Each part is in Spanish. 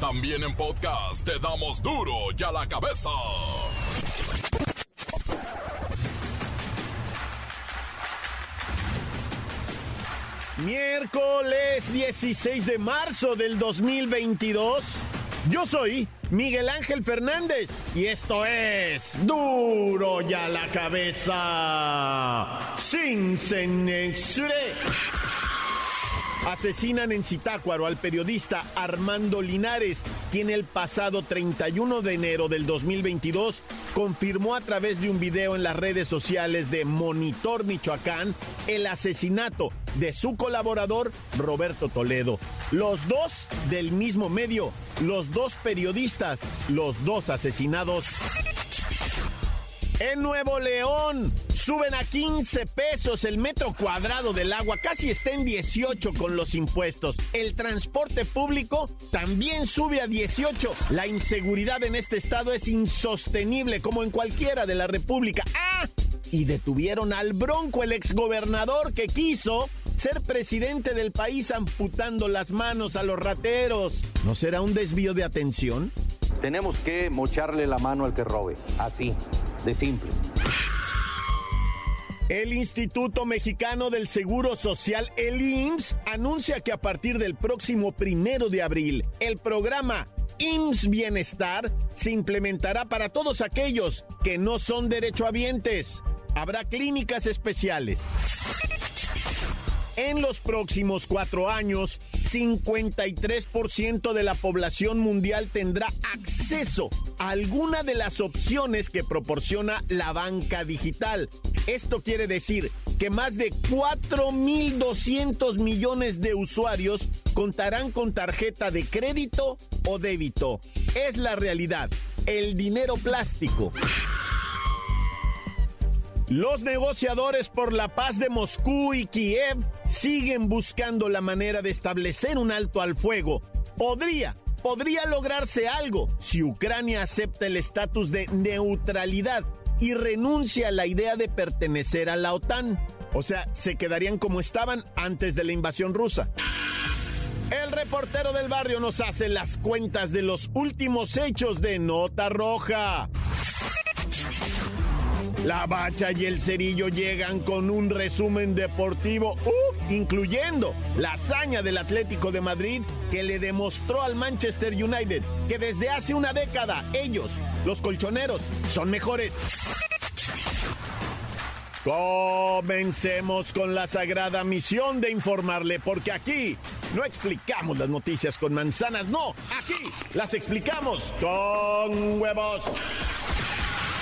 También en podcast te damos duro y a la cabeza. Miércoles 16 de marzo del 2022. Yo soy Miguel Ángel Fernández y esto es duro y a la cabeza. Sin censura. Asesinan en Zitácuaro al periodista Armando Linares, quien el pasado 31 de enero del 2022 confirmó a través de un video en las redes sociales de Monitor Michoacán el asesinato de su colaborador Roberto Toledo. Los dos del mismo medio, los dos periodistas, los dos asesinados. En Nuevo León suben a 15 pesos el metro cuadrado del agua, casi está en 18 con los impuestos. El transporte público también sube a 18. La inseguridad en este estado es insostenible como en cualquiera de la República. ¡Ah! Y detuvieron al Bronco, el exgobernador que quiso ser presidente del país amputando las manos a los rateros. ¿No será un desvío de atención? Tenemos que mocharle la mano al que robe, así de simple. El Instituto Mexicano del Seguro Social, el IMSS, anuncia que a partir del próximo primero de abril, el programa IMSS Bienestar se implementará para todos aquellos que no son derechohabientes. Habrá clínicas especiales. En los próximos cuatro años, 53% de la población mundial tendrá acceso a alguna de las opciones que proporciona la banca digital. Esto quiere decir que más de 4.200 millones de usuarios contarán con tarjeta de crédito o débito. Es la realidad. El dinero plástico. Los negociadores por la paz de Moscú y Kiev siguen buscando la manera de establecer un alto al fuego. Podría, podría lograrse algo si Ucrania acepta el estatus de neutralidad y renuncia a la idea de pertenecer a la OTAN. O sea, se quedarían como estaban antes de la invasión rusa. El reportero del barrio nos hace las cuentas de los últimos hechos de Nota Roja. La Bacha y el Cerillo llegan con un resumen deportivo, ¡uf! incluyendo la hazaña del Atlético de Madrid que le demostró al Manchester United que desde hace una década ellos, los colchoneros, son mejores. Comencemos con la sagrada misión de informarle, porque aquí no explicamos las noticias con manzanas, no, aquí las explicamos con huevos.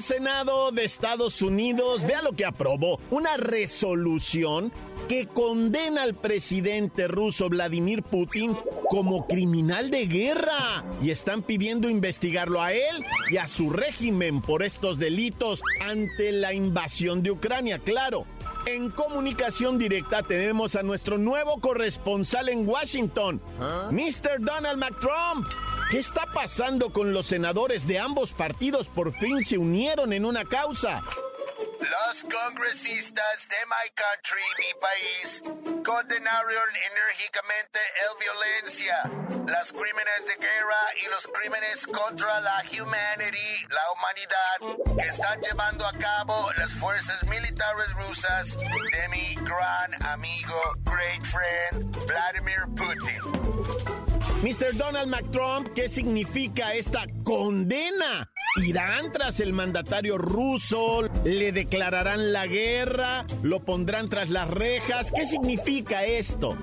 El Senado de Estados Unidos, vea lo que aprobó, una resolución que condena al presidente ruso Vladimir Putin como criminal de guerra y están pidiendo investigarlo a él y a su régimen por estos delitos ante la invasión de Ucrania, claro. En comunicación directa tenemos a nuestro nuevo corresponsal en Washington, Mr. Donald McTrump. ¿Qué está pasando con los senadores de ambos partidos? Por fin se unieron en una causa. Los congresistas de my country, mi país, condenaron enérgicamente la violencia, los crímenes de guerra y los crímenes contra la humanity, la humanidad, que están llevando a cabo las fuerzas militares rusas de mi gran amigo, great friend, Vladimir Putin. Mr. Donald McTrump, ¿qué significa esta condena? ¿Irán tras el mandatario ruso? ¿Le declararán la guerra? ¿Lo pondrán tras las rejas? ¿Qué significa esto?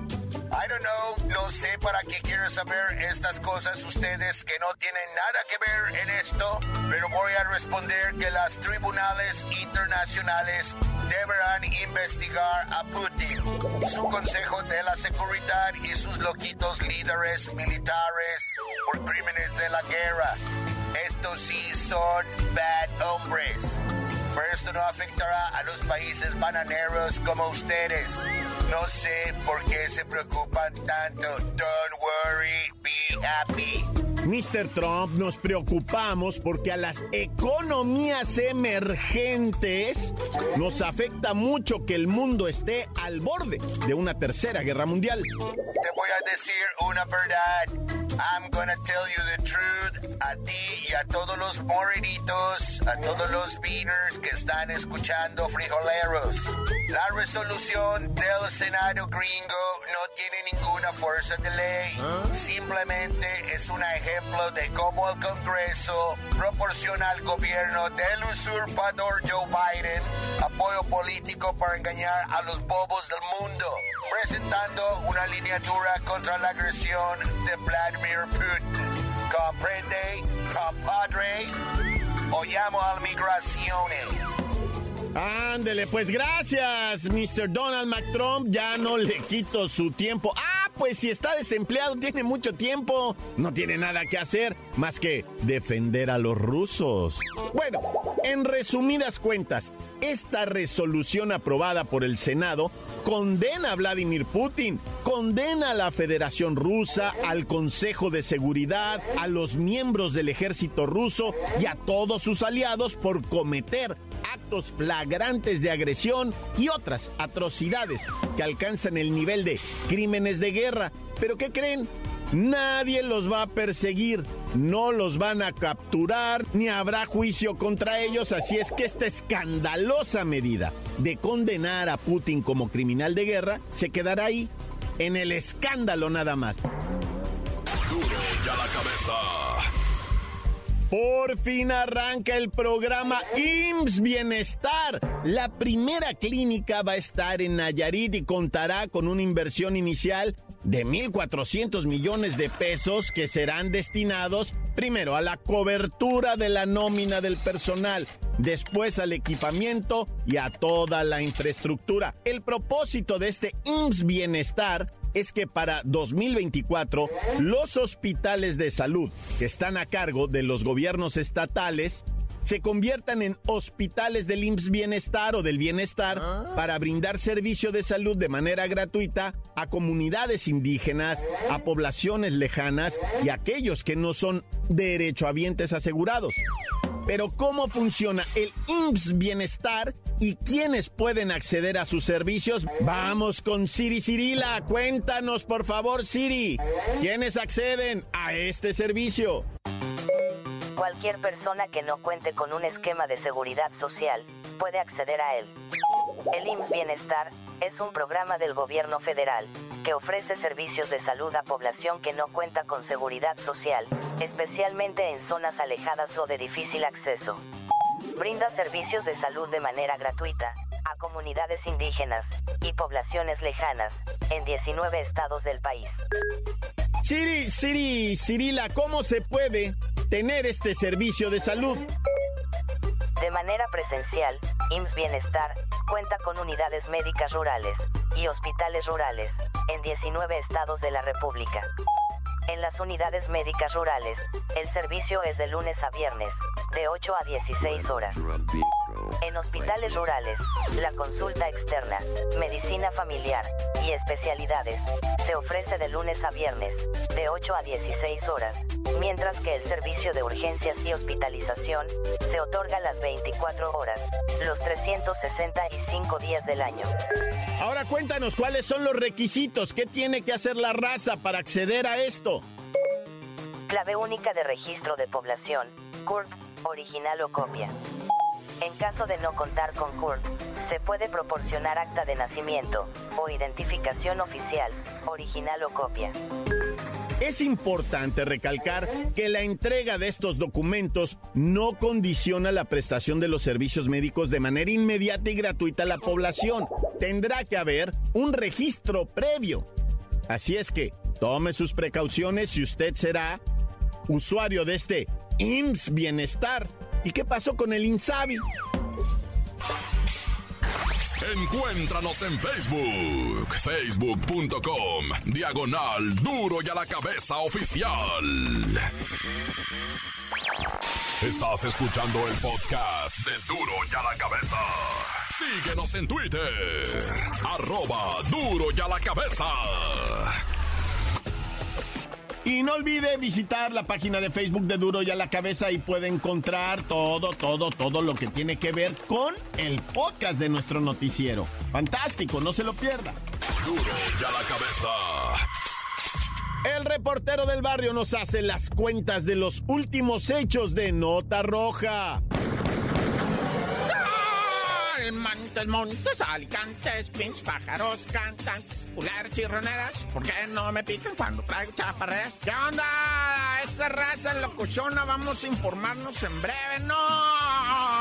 I don't know, no sé para qué quieren saber estas cosas ustedes que no tienen nada que ver en esto, pero voy a responder que las tribunales internacionales deberán investigar a Putin su Consejo de la Seguridad y sus loquitos líderes militares por crímenes de la guerra. Estos sí son bad hombres. Pero esto no afectará a los países bananeros como ustedes. No sé por qué se preocupan tanto. Don't worry, be happy. Mr. Trump, nos preocupamos porque a las economías emergentes nos afecta mucho que el mundo esté al borde de una tercera guerra mundial. Te voy a decir una verdad. I'm gonna tell you the truth a ti y a todos los morenitos, a todos los beaners que están escuchando frijoleros. La resolución del Senado gringo no tiene ninguna fuerza de ley. Simplemente es un ejemplo de cómo el Congreso proporciona al gobierno del usurpador Joe Biden apoyo político para engañar a los bobos del mundo, presentando una lineatura contra la agresión de Vladimir Putin. ¿Comprende, compadre? O llamo al migraciones. Ándele, pues gracias, Mr. Donald McTrump. Ya no le quito su tiempo. Ah, pues si está desempleado, tiene mucho tiempo. No tiene nada que hacer más que defender a los rusos. Bueno, en resumidas cuentas, esta resolución aprobada por el Senado condena a Vladimir Putin, condena a la Federación Rusa, al Consejo de Seguridad, a los miembros del ejército ruso y a todos sus aliados por cometer actos flagrantes de agresión y otras atrocidades que alcanzan el nivel de crímenes de guerra. ¿Pero qué creen? Nadie los va a perseguir, no los van a capturar, ni habrá juicio contra ellos, así es que esta escandalosa medida de condenar a Putin como criminal de guerra se quedará ahí, en el escándalo nada más. Por fin arranca el programa IMSS Bienestar. La primera clínica va a estar en Nayarit y contará con una inversión inicial de 1.400 millones de pesos que serán destinados primero a la cobertura de la nómina del personal, después al equipamiento y a toda la infraestructura. El propósito de este IMSS Bienestar es que para 2024 los hospitales de salud que están a cargo de los gobiernos estatales se conviertan en hospitales del IMSS Bienestar o del Bienestar para brindar servicio de salud de manera gratuita a comunidades indígenas, a poblaciones lejanas y a aquellos que no son derechohabientes asegurados. Pero ¿cómo funciona el IMSS Bienestar y quiénes pueden acceder a sus servicios? Vamos con Siri Cirila. Cuéntanos, por favor, Siri. ¿Quiénes acceden a este servicio? Cualquier persona que no cuente con un esquema de seguridad social puede acceder a él. El IMSS Bienestar es un programa del gobierno federal que ofrece servicios de salud a población que no cuenta con seguridad social, especialmente en zonas alejadas o de difícil acceso. Brinda servicios de salud de manera gratuita a comunidades indígenas y poblaciones lejanas en 19 estados del país. Siri, Siri, Cirila, ¿cómo se puede tener este servicio de salud? De manera presencial, IMSS Bienestar cuenta con unidades médicas rurales y hospitales rurales en 19 estados de la República. En las unidades médicas rurales, el servicio es de lunes a viernes, de 8 a 16 horas. En hospitales rurales, la consulta externa, medicina familiar y especialidades se ofrece de lunes a viernes, de 8 a 16 horas, mientras que el servicio de urgencias y hospitalización se otorga las 24 horas, los 365 días del año. Ahora cuéntanos cuáles son los requisitos, qué tiene que hacer la raza para acceder a esto. Clave única de registro de población, CURP, original o copia. En caso de no contar con CURP, se puede proporcionar acta de nacimiento o identificación oficial, original o copia. Es importante recalcar que la entrega de estos documentos no condiciona la prestación de los servicios médicos de manera inmediata y gratuita a la población. Tendrá que haber un registro previo. Así es que tome sus precauciones si usted será usuario de este IMSS Bienestar ¿Y qué pasó con el Insabi? Encuéntranos en Facebook, facebook.com, diagonal duro y a la cabeza oficial. Estás escuchando el podcast de duro y a la cabeza. Síguenos en Twitter, arroba duro y a la cabeza. Y no olvide visitar la página de Facebook de Duro y a la Cabeza y puede encontrar todo, todo, todo lo que tiene que ver con el podcast de nuestro noticiero. Fantástico, no se lo pierda. Duro y a la cabeza. El reportero del barrio nos hace las cuentas de los últimos hechos de Nota Roja. Montes, montes, alicantes, pinches pájaros, cantantes, culeras chirroneras. ¿Por qué no me pican cuando traigo chaparreras? ¿Qué onda? Esa raza locuchona, vamos a informarnos en breve. ¡No!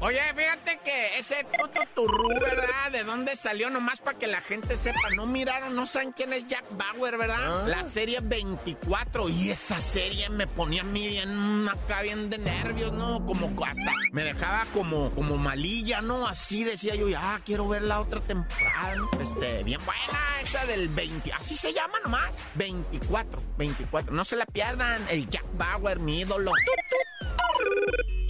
Oye, fíjate que ese tututurú, ¿verdad? ¿De dónde salió? Nomás para que la gente sepa. No miraron, no saben quién es Jack Bauer, ¿verdad? La serie 24. Y esa serie me ponía a mí bien acá, bien de nervios, ¿no? Como hasta me dejaba como, como malilla, ¿no? Así decía yo, ah, quiero ver la otra temporada. ¿no? Este, bien buena esa del 20. Así se llama nomás. 24, 24. No se la pierdan. El Jack Bauer, mi ídolo.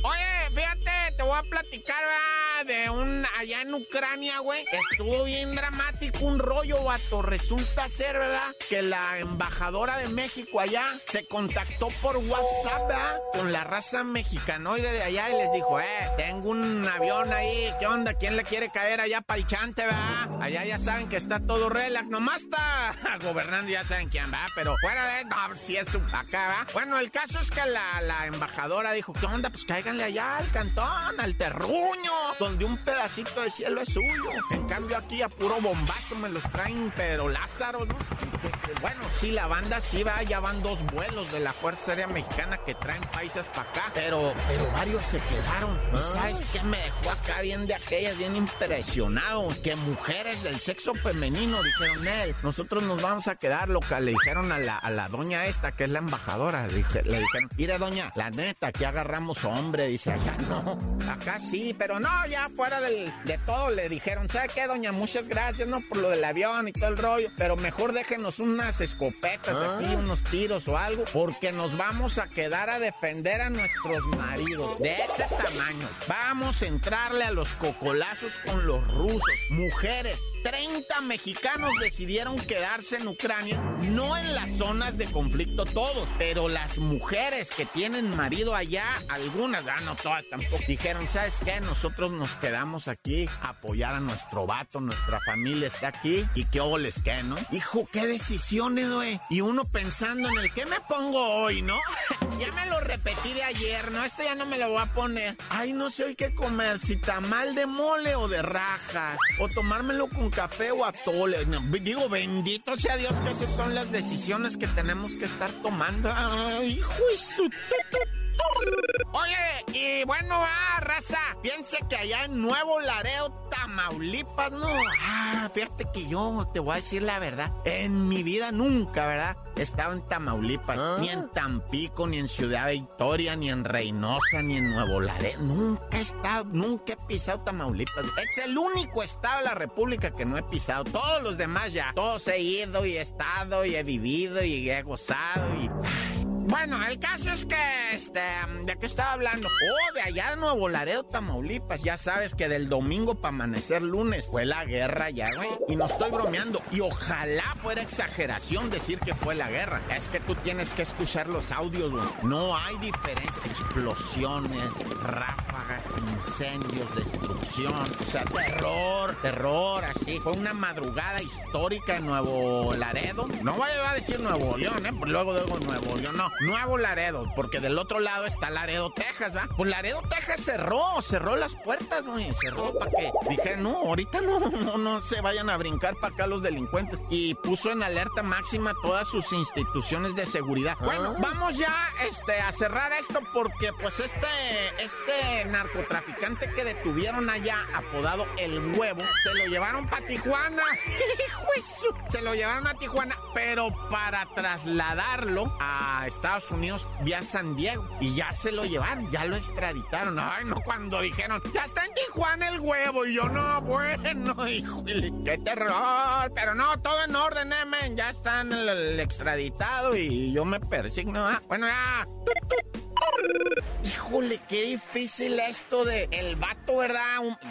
Oye, fíjate, te voy a platicar ¿verdad? De un allá en Ucrania, güey. Estuvo bien dramático un rollo, vato. Resulta ser, ¿verdad? Que la embajadora de México allá se contactó por WhatsApp, ¿verdad? Con la raza mexicanoide de allá y les dijo, eh, tengo un avión ahí, ¿qué onda? ¿Quién le quiere caer allá para el chante, ¿verdad? Allá ya saben que está todo relax, nomás está gobernando, ya saben quién, ¿verdad? Pero fuera de, no, si es acá, ¿verdad? Bueno, el caso es que la, la embajadora dijo, ¿qué onda? Pues cáiganle allá al cantón, al terruño, donde un pedacito de cielo es suyo. En cambio aquí a puro bombazo me los traen, pero Lázaro, ¿no? Que- que- Bueno, sí, la banda sí va, ya van dos vuelos de la Fuerza Aérea Mexicana que traen países para acá, pero, pero varios se quedaron. ¿Y sabes qué me dejó acá bien de aquellas, bien impresionado? Que mujeres del sexo femenino dijeron, él, nosotros nos vamos a quedar, loca. Le dijeron a la, a la doña esta, que es la embajadora, le, le dijeron, mire doña, la neta, aquí agarramos hombre, dice, allá no, acá sí, pero no, ya fuera del- de todo le dijeron, ¿sabe qué, doña? Muchas gracias, ¿no? Por lo del avión y todo el rollo, pero mejor déjenos unas escopetas aquí, unos tiros o algo, porque nos vamos a quedar a defender a nuestros maridos de ese tamaño. Vamos a entrarle a los cocolazos con los rusos. Mujeres, 30 mexicanos decidieron quedarse en Ucrania, no en las zonas de conflicto todos, pero las mujeres que tienen marido allá, algunas, ah, no todas tampoco, dijeron, ¿sabes qué? Nosotros nos quedamos aquí a apoyar a nuestro vato, nuestra familia está aquí y qué les qué, ¿no? Hijo, qué decisiones, güey. Y uno pensando en el qué me pongo hoy, ¿no? ya me lo repetí de ayer, ¿no? Esto ya no me lo voy a poner. Ay, no sé hoy qué comer, si tamal de mole o de rajas, o tomármelo con café o atole. Digo, bendito sea Dios que esas son las decisiones que tenemos que estar tomando. Ay, hijo de su... Oye, y bueno, ah, raza, piense que allá en Nuevo Laredo, Tamaulipas, no. Ah, fíjate que yo te voy a decir la verdad. En mi vida nunca, ¿verdad? He estado en Tamaulipas, ni en Tampico, ni en Ciudad Victoria, ni en Reynosa, ni en Nuevo Laredo. Nunca he estado, nunca he pisado Tamaulipas. Es el único estado de la República que no he pisado. Todos los demás ya. Todos he ido y he estado y he vivido y he gozado y. Bueno, el caso es que, este, ¿de qué estaba hablando? Oh, de allá de Nuevo Laredo, Tamaulipas. Ya sabes que del domingo para amanecer lunes fue la guerra ya, güey. Y no estoy bromeando. Y ojalá fuera exageración decir que fue la guerra. Es que tú tienes que escuchar los audios, güey. No hay diferencia. Explosiones, ráfagas, incendios, destrucción. O sea, terror, terror, así. Fue una madrugada histórica en Nuevo Laredo. No voy a decir Nuevo León, ¿eh? Pues luego digo Nuevo León, no. Nuevo Laredo, porque del otro lado está Laredo, Texas, ¿va? Pues Laredo, Texas cerró, cerró las puertas, güey. Cerró para que dije, no, ahorita no, no, no se vayan a brincar para acá los delincuentes. Y puso en alerta máxima todas sus instituciones de seguridad. Bueno, vamos ya este, a cerrar esto porque, pues, este, este narcotraficante que detuvieron allá, apodado El Huevo, se lo llevaron para Tijuana. se lo llevaron a Tijuana, pero para trasladarlo a Estados Unidos vía San Diego. Y ya se lo llevaron, ya lo extraditaron. Ay, no, cuando dijeron, ya está en Tijuana el huevo. Y yo, no, bueno, hijo, qué terror. Pero no, todo en orden, eh. Ya están el, el extraditado y yo me persigno. Ah, bueno, ya. Híjole, qué difícil esto de el vato, ¿verdad?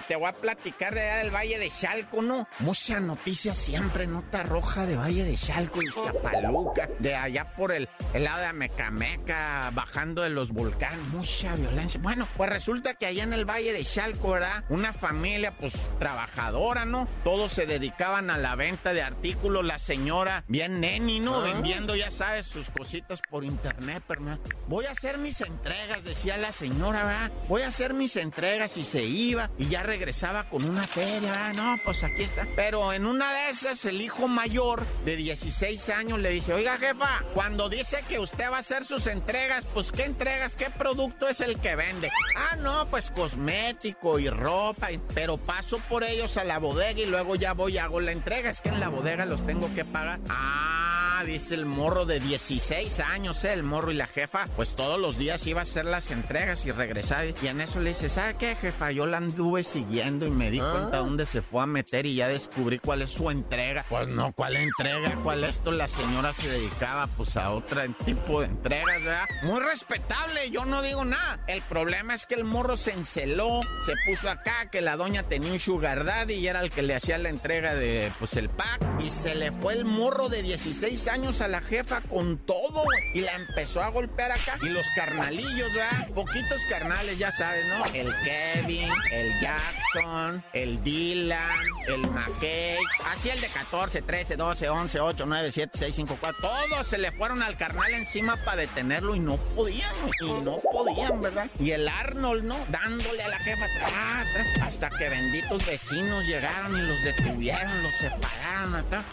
te voy a platicar de allá del Valle de Chalco, ¿no? Mucha noticia siempre, nota roja de Valle de Chalco, y Paluca, de allá por el, el lado de Amecameca, bajando de los volcanes, mucha violencia. Bueno, pues resulta que allá en el Valle de Chalco, ¿verdad? Una familia, pues, trabajadora, ¿no? Todos se dedicaban a la venta de artículos, la señora bien neni, ¿no? Ah. Vendiendo, ya sabes, sus cositas por internet, pero voy a hacer mis entregas, decía la señora, ¿verdad? Voy a hacer mis entregas y se iba y ya regresaba con una feria. No, pues aquí está. Pero en una de esas, el hijo mayor de 16 años le dice, oiga jefa, cuando dice que usted va a hacer sus entregas, pues ¿qué entregas? ¿Qué producto es el que vende? Ah, no, pues cosmético y ropa, pero paso por ellos a la bodega y luego ya voy y hago la entrega. Es que en la bodega los tengo que pagar. Ah, dice el morro de 16 años, ¿eh? el morro y la jefa, pues todos los días iba a hacer las entregas y regresar. Y en eso le dice, ¿sabe qué, jefa? Yo la anduve siguiendo y me di cuenta ah. dónde se fue a meter y ya descubrí cuál es su entrega. Pues no, ¿cuál entrega? ¿Cuál esto? La señora se dedicaba pues a otro tipo de entregas, ¿verdad? Muy respetable, yo no digo nada. El problema es que el morro se enceló, se puso acá, que la doña tenía un sugar daddy y era el que le hacía la entrega de pues el pack. Y se le fue el morro de 16 años a la jefa con todo y la empezó a golpear acá. Y los carnalillos, ¿verdad? Poquitos carnales, ya sabes, ¿no? El Kevin, el Jackson, el Dylan, el McKay. Así el de 14, 13, 12, 11, 8, 9, 7, 6, 5, 4. Todos se le fueron al carnal encima para detenerlo y no podían, y no podían, ¿verdad? Y el Arnold, ¿no? Dándole a la jefa hasta que benditos vecinos llegaron y los detuvieron, los separaron, atrás.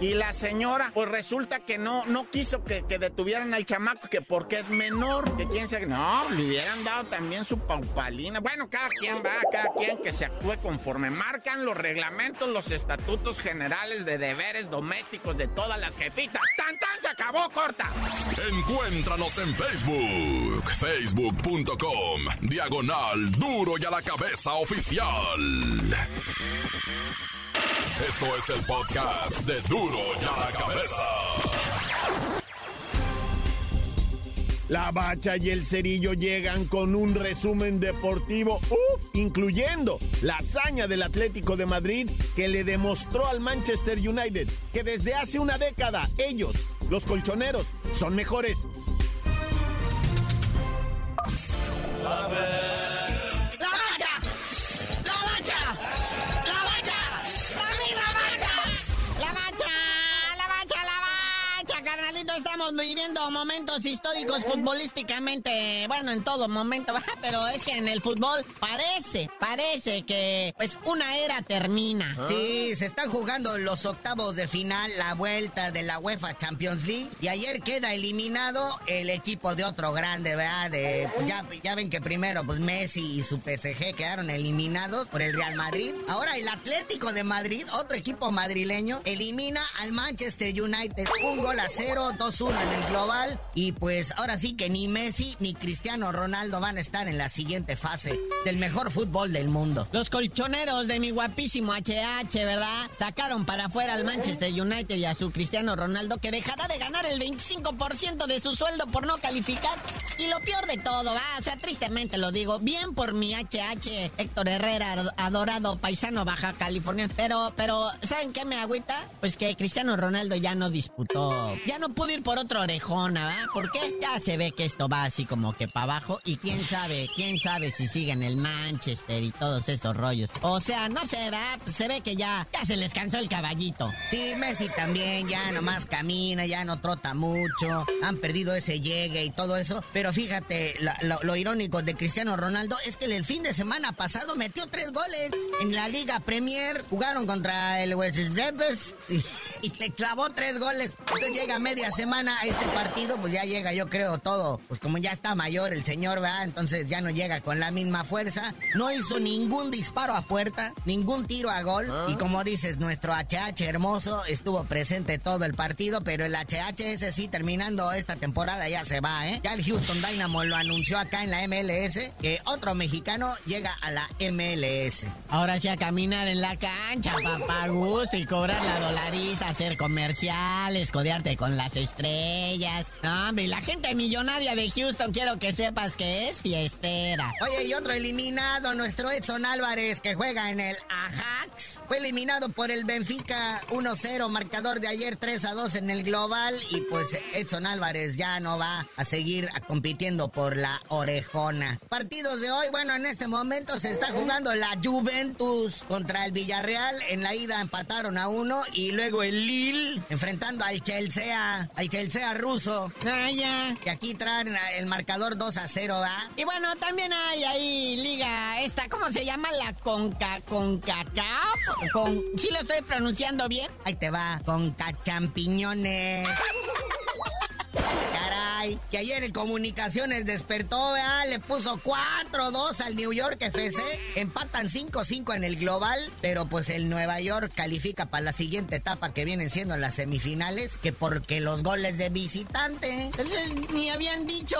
Y la señora, pues resulta que no, no quiso que, que detuvieran al chamaco, que porque es menor, que quién sabe. No, le hubieran dado también su paupalina. Bueno, cada quien va, cada quien que se actúe conforme marcan los reglamentos, los estatutos generales de deberes domésticos de todas las jefitas. ¡Tan, tan! Se acabó, corta. Encuéntranos en Facebook, facebook.com, diagonal duro y a la cabeza oficial. Esto es el podcast de duro y a la cabeza. La Bacha y el Cerillo llegan con un resumen deportivo, uff, incluyendo la hazaña del Atlético de Madrid que le demostró al Manchester United que desde hace una década ellos, los colchoneros, son mejores. Viviendo momentos históricos futbolísticamente, bueno, en todo momento, pero es que en el fútbol parece, parece que pues una era termina. Sí, se están jugando los octavos de final, la vuelta de la UEFA Champions League, y ayer queda eliminado el equipo de otro grande, ¿verdad? De, ya, ya ven que primero pues Messi y su PSG quedaron eliminados por el Real Madrid. Ahora el Atlético de Madrid, otro equipo madrileño, elimina al Manchester United un gol a cero, dos 2 en el global. Y pues ahora sí que ni Messi ni Cristiano Ronaldo van a estar en la siguiente fase del mejor fútbol del mundo. Los colchoneros de mi guapísimo HH, ¿verdad? Sacaron para afuera al Manchester United y a su Cristiano Ronaldo que dejará de ganar el 25% de su sueldo por no calificar. Y lo peor de todo, va, o sea, tristemente lo digo, bien por mi HH Héctor Herrera, adorado paisano baja California. Pero, pero, ¿saben qué me agüita? Pues que Cristiano Ronaldo ya no disputó, ya no pudo ir por otra orejona, ¿verdad? Porque ya se ve que esto va así como que para abajo y quién sabe, quién sabe si siguen el Manchester y todos esos rollos. O sea, no sé, ¿verdad? Pues se ve que ya, ya se les cansó el caballito. Sí, Messi también ya nomás camina, ya no trota mucho, han perdido ese llegue y todo eso. Pero fíjate, lo, irónico de Cristiano Ronaldo es que el fin de semana pasado metió tres goles en la Liga Premier, jugaron contra el West Rebels y, y le clavó tres goles. Entonces llega media semana a este partido, pues ya llega, yo creo, todo. Pues como ya está mayor el señor, ¿verdad? Entonces ya no llega con la misma fuerza. No hizo ningún disparo a puerta, ningún tiro a gol. Y como dices, nuestro HH hermoso estuvo presente todo el partido, pero el HH ese sí, terminando esta temporada ya se va, ¿eh? Ya el Houston Dynamo lo anunció acá en la MLS, que otro mexicano llega a la MLS. Ahora sí a caminar en la cancha, papá gusto, y cobrar la dolariza, hacer comerciales, codearte con las estrellas. No, hombre, la gente millonaria de Houston quiero que sepas que es fiestera. Oye, y otro eliminado, nuestro Edson Álvarez, que juega en el Ajax. Fue eliminado por el Benfica 1-0, marcador de ayer 3-2 en el global. Y pues Edson Álvarez ya no va a seguir compitiendo por la orejona. Partidos de hoy, bueno, en este momento se está jugando la Juventus contra el Villarreal. En la ida empataron a uno y luego el Lille enfrentando al Chelsea, al Chelsea ruso. Ah, ya. Que aquí traen el marcador 2 a 0, ¿va? Y bueno, también hay ahí liga esta, ¿cómo se llama? La Conca, Concacaf. Con, ¿Sí lo estoy pronunciando bien? Ahí te va, Conca Champiñones. Que ayer en Comunicaciones despertó, ¿verdad? le puso 4-2 al New York FC. Empatan 5-5 en el global, pero pues el Nueva York califica para la siguiente etapa que vienen siendo las semifinales, que porque los goles de visitante. Ni habían dicho.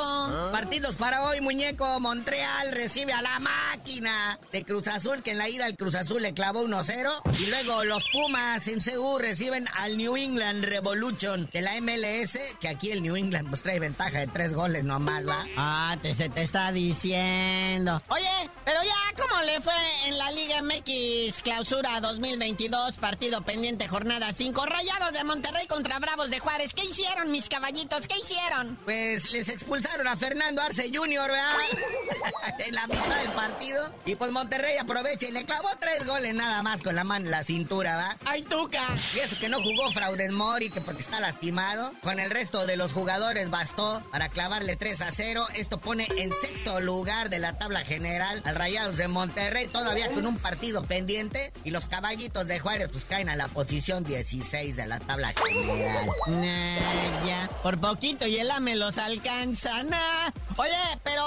Partidos para hoy, muñeco. Montreal recibe a la máquina de Cruz Azul, que en la ida el Cruz Azul le clavó 1-0. Y luego los Pumas en Seúl reciben al New England Revolution de la MLS, que aquí el New England pues trae ventaja de tres goles nomás, ¿va? Ah, te, se te está diciendo. Oye, pero ya, ¿cómo le fue en la Liga MX Clausura 2022? Partido pendiente, jornada 5. Rayados de Monterrey contra Bravos de Juárez. ¿Qué hicieron, mis caballitos? ¿Qué hicieron? Pues les expulsaron a Fernando Arce Jr., ¿verdad? en la mitad del partido. Y pues Monterrey aprovecha y le clavó tres goles nada más con la mano en la cintura, ¿va? ¡Ay, tuca! Y eso que no jugó Fraudes Mori, que porque está lastimado. Con el resto de los jugadores para clavarle 3 a 0. Esto pone en sexto lugar de la tabla general al Rayados de Monterrey, todavía con un partido pendiente. Y los caballitos de Juárez pues caen a la posición 16 de la tabla general. Ya. Por poquito y el AME los alcanza. Oye, pero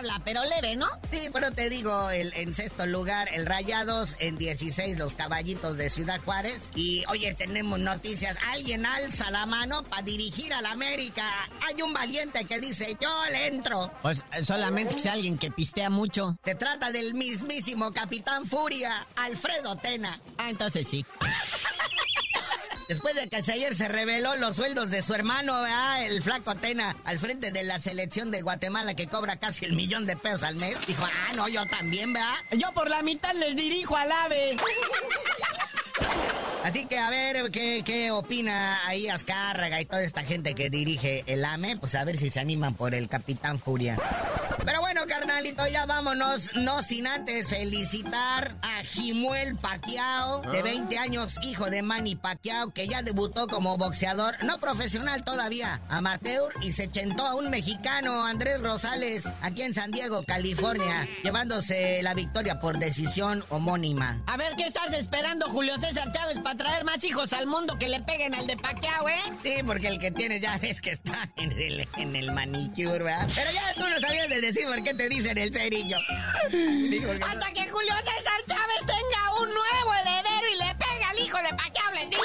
tabla, pero leve, ¿no? Sí, pero te digo, el, en sexto lugar el Rayados, en 16 los caballitos de Ciudad Juárez. Y oye, tenemos noticias. Alguien alza la mano para dirigir a la América. Hay un valiente que dice, yo le entro. Pues solamente que sea alguien que pistea mucho. Se trata del mismísimo Capitán Furia, Alfredo Tena. Ah, entonces sí. Después de que ayer se reveló los sueldos de su hermano, ¿verdad? el flaco Tena, al frente de la selección de Guatemala que cobra casi el millón de pesos al mes, dijo, ah, no, yo también, ¿verdad? Yo por la mitad les dirijo al ave. Así que a ver qué, qué opina ahí Azcárraga y toda esta gente que dirige el AME, pues a ver si se animan por el Capitán Furia. Pero bueno, carnalito, ya vámonos, no sin antes felicitar a Jimuel Paquiao, de 20 años, hijo de Manny Paquiao, que ya debutó como boxeador, no profesional todavía, amateur, y se chentó a un mexicano, Andrés Rosales, aquí en San Diego, California, llevándose la victoria por decisión homónima. A ver, ¿qué estás esperando, Julio César Chávez, para traer más hijos al mundo que le peguen al de Paquiao, eh? Sí, porque el que tiene ya es que está en el, en el manicure, ¿verdad? Pero ya tú no sabías de decir por qué te dicen el cerillo. Hasta que Julio César Chávez tenga un nuevo heredero y le pegue al hijo de Paquiao, les digo.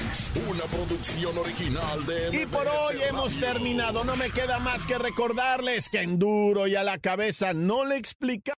Una producción original de Y por hoy hemos terminado. No me queda más que recordarles que en duro y a la cabeza no le explica.